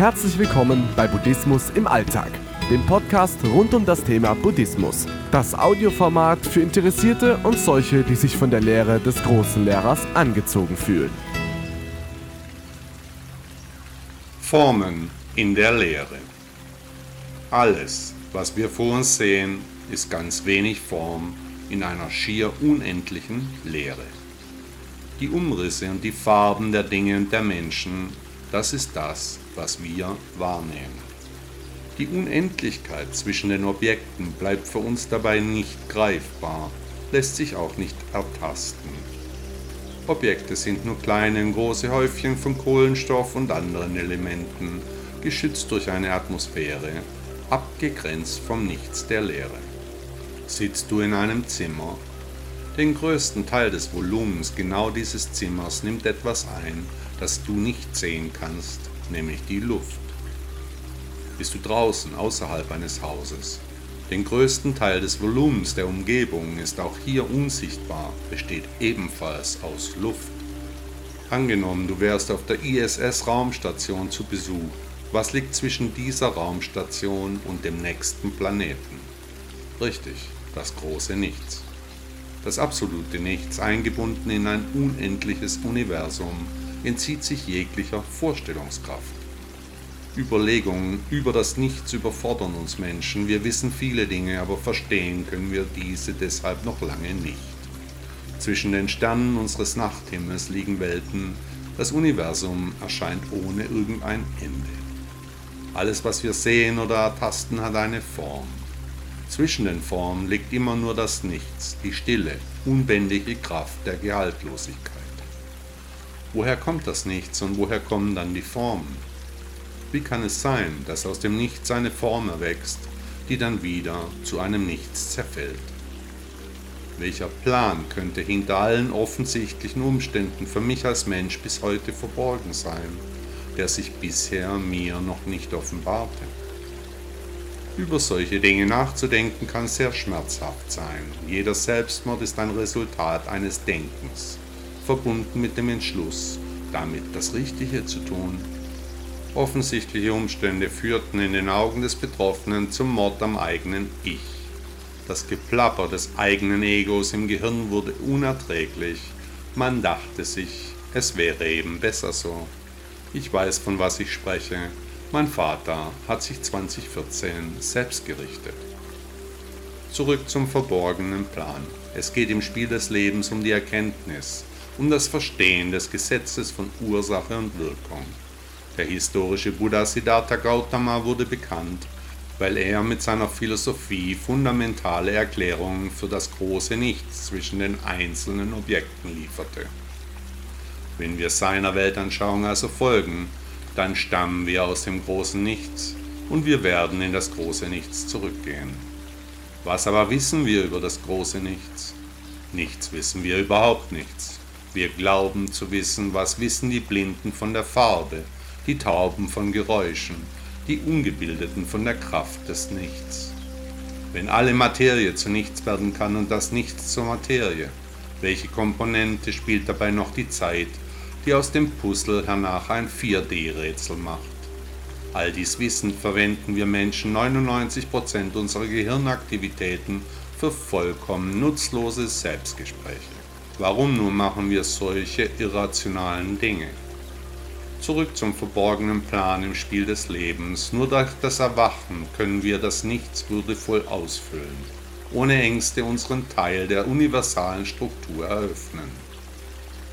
Herzlich willkommen bei Buddhismus im Alltag, dem Podcast rund um das Thema Buddhismus. Das Audioformat für Interessierte und solche, die sich von der Lehre des großen Lehrers angezogen fühlen. Formen in der Lehre. Alles, was wir vor uns sehen, ist ganz wenig Form in einer schier unendlichen Leere. Die Umrisse und die Farben der Dinge und der Menschen, das ist das, was wir wahrnehmen. Die Unendlichkeit zwischen den Objekten bleibt für uns dabei nicht greifbar, lässt sich auch nicht ertasten. Objekte sind nur kleine große Häufchen von Kohlenstoff und anderen Elementen, geschützt durch eine Atmosphäre, abgegrenzt vom Nichts der Leere. Sitzt du in einem Zimmer, den größten Teil des Volumens genau dieses Zimmers nimmt etwas ein, das du nicht sehen kannst, nämlich die Luft. Bist du draußen außerhalb eines Hauses, den größten Teil des Volumens der Umgebung ist auch hier unsichtbar, besteht ebenfalls aus Luft. Angenommen, du wärst auf der ISS-Raumstation zu Besuch. Was liegt zwischen dieser Raumstation und dem nächsten Planeten? Richtig, das große Nichts. Das absolute Nichts, eingebunden in ein unendliches Universum, entzieht sich jeglicher Vorstellungskraft. Überlegungen über das Nichts überfordern uns Menschen. Wir wissen viele Dinge, aber verstehen können wir diese deshalb noch lange nicht. Zwischen den Sternen unseres Nachthimmels liegen Welten. Das Universum erscheint ohne irgendein Ende. Alles, was wir sehen oder ertasten, hat eine Form. Zwischen den Formen liegt immer nur das Nichts, die stille, unbändige Kraft der Gehaltlosigkeit. Woher kommt das Nichts und woher kommen dann die Formen? Wie kann es sein, dass aus dem Nichts eine Form erwächst, die dann wieder zu einem Nichts zerfällt? Welcher Plan könnte hinter allen offensichtlichen Umständen für mich als Mensch bis heute verborgen sein, der sich bisher mir noch nicht offenbarte? Über solche Dinge nachzudenken kann sehr schmerzhaft sein. Jeder Selbstmord ist ein Resultat eines Denkens, verbunden mit dem Entschluss, damit das Richtige zu tun. Offensichtliche Umstände führten in den Augen des Betroffenen zum Mord am eigenen Ich. Das Geplapper des eigenen Egos im Gehirn wurde unerträglich. Man dachte sich, es wäre eben besser so. Ich weiß, von was ich spreche. Mein Vater hat sich 2014 selbst gerichtet. Zurück zum verborgenen Plan. Es geht im Spiel des Lebens um die Erkenntnis, um das Verstehen des Gesetzes von Ursache und Wirkung. Der historische Buddha Siddhartha Gautama wurde bekannt, weil er mit seiner Philosophie fundamentale Erklärungen für das große Nichts zwischen den einzelnen Objekten lieferte. Wenn wir seiner Weltanschauung also folgen, dann stammen wir aus dem großen Nichts und wir werden in das große Nichts zurückgehen. Was aber wissen wir über das große Nichts? Nichts wissen wir überhaupt nichts. Wir glauben zu wissen, was wissen die Blinden von der Farbe, die Tauben von Geräuschen, die Ungebildeten von der Kraft des Nichts. Wenn alle Materie zu nichts werden kann und das Nichts zur Materie, welche Komponente spielt dabei noch die Zeit, die aus dem Puzzle hernach ein 4D-Rätsel macht. All dies Wissen verwenden wir Menschen 99% unserer Gehirnaktivitäten für vollkommen nutzlose Selbstgespräche. Warum nun machen wir solche irrationalen Dinge? Zurück zum verborgenen Plan im Spiel des Lebens. Nur durch das Erwachen können wir das Nichts würdevoll ausfüllen, ohne Ängste unseren Teil der universalen Struktur eröffnen.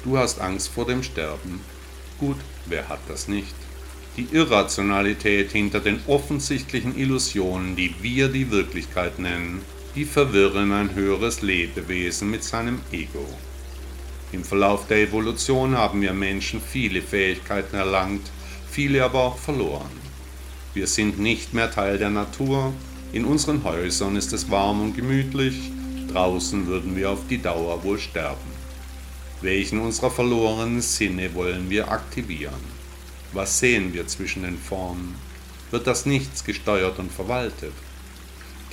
Du hast Angst vor dem Sterben. Gut, wer hat das nicht? Die Irrationalität hinter den offensichtlichen Illusionen, die wir die Wirklichkeit nennen, die verwirren ein höheres Lebewesen mit seinem Ego. Im Verlauf der Evolution haben wir Menschen viele Fähigkeiten erlangt, viele aber auch verloren. Wir sind nicht mehr Teil der Natur, in unseren Häusern ist es warm und gemütlich, draußen würden wir auf die Dauer wohl sterben. Welchen unserer verlorenen Sinne wollen wir aktivieren? Was sehen wir zwischen den Formen? Wird das Nichts gesteuert und verwaltet?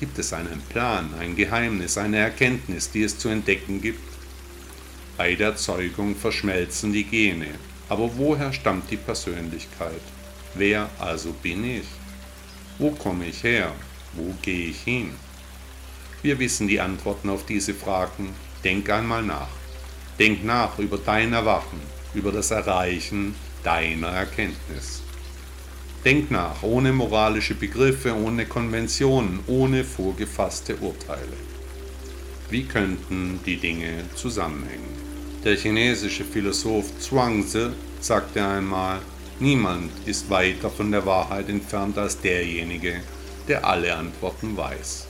Gibt es einen Plan, ein Geheimnis, eine Erkenntnis, die es zu entdecken gibt? Bei der Zeugung verschmelzen die Gene, aber woher stammt die Persönlichkeit? Wer also bin ich? Wo komme ich her? Wo gehe ich hin? Wir wissen die Antworten auf diese Fragen. Denk einmal nach. Denk nach über dein Erwachen, über das Erreichen deiner Erkenntnis. Denk nach, ohne moralische Begriffe, ohne Konventionen, ohne vorgefasste Urteile. Wie könnten die Dinge zusammenhängen? Der chinesische Philosoph Zhuangzi sagte einmal, niemand ist weiter von der Wahrheit entfernt als derjenige, der alle Antworten weiß.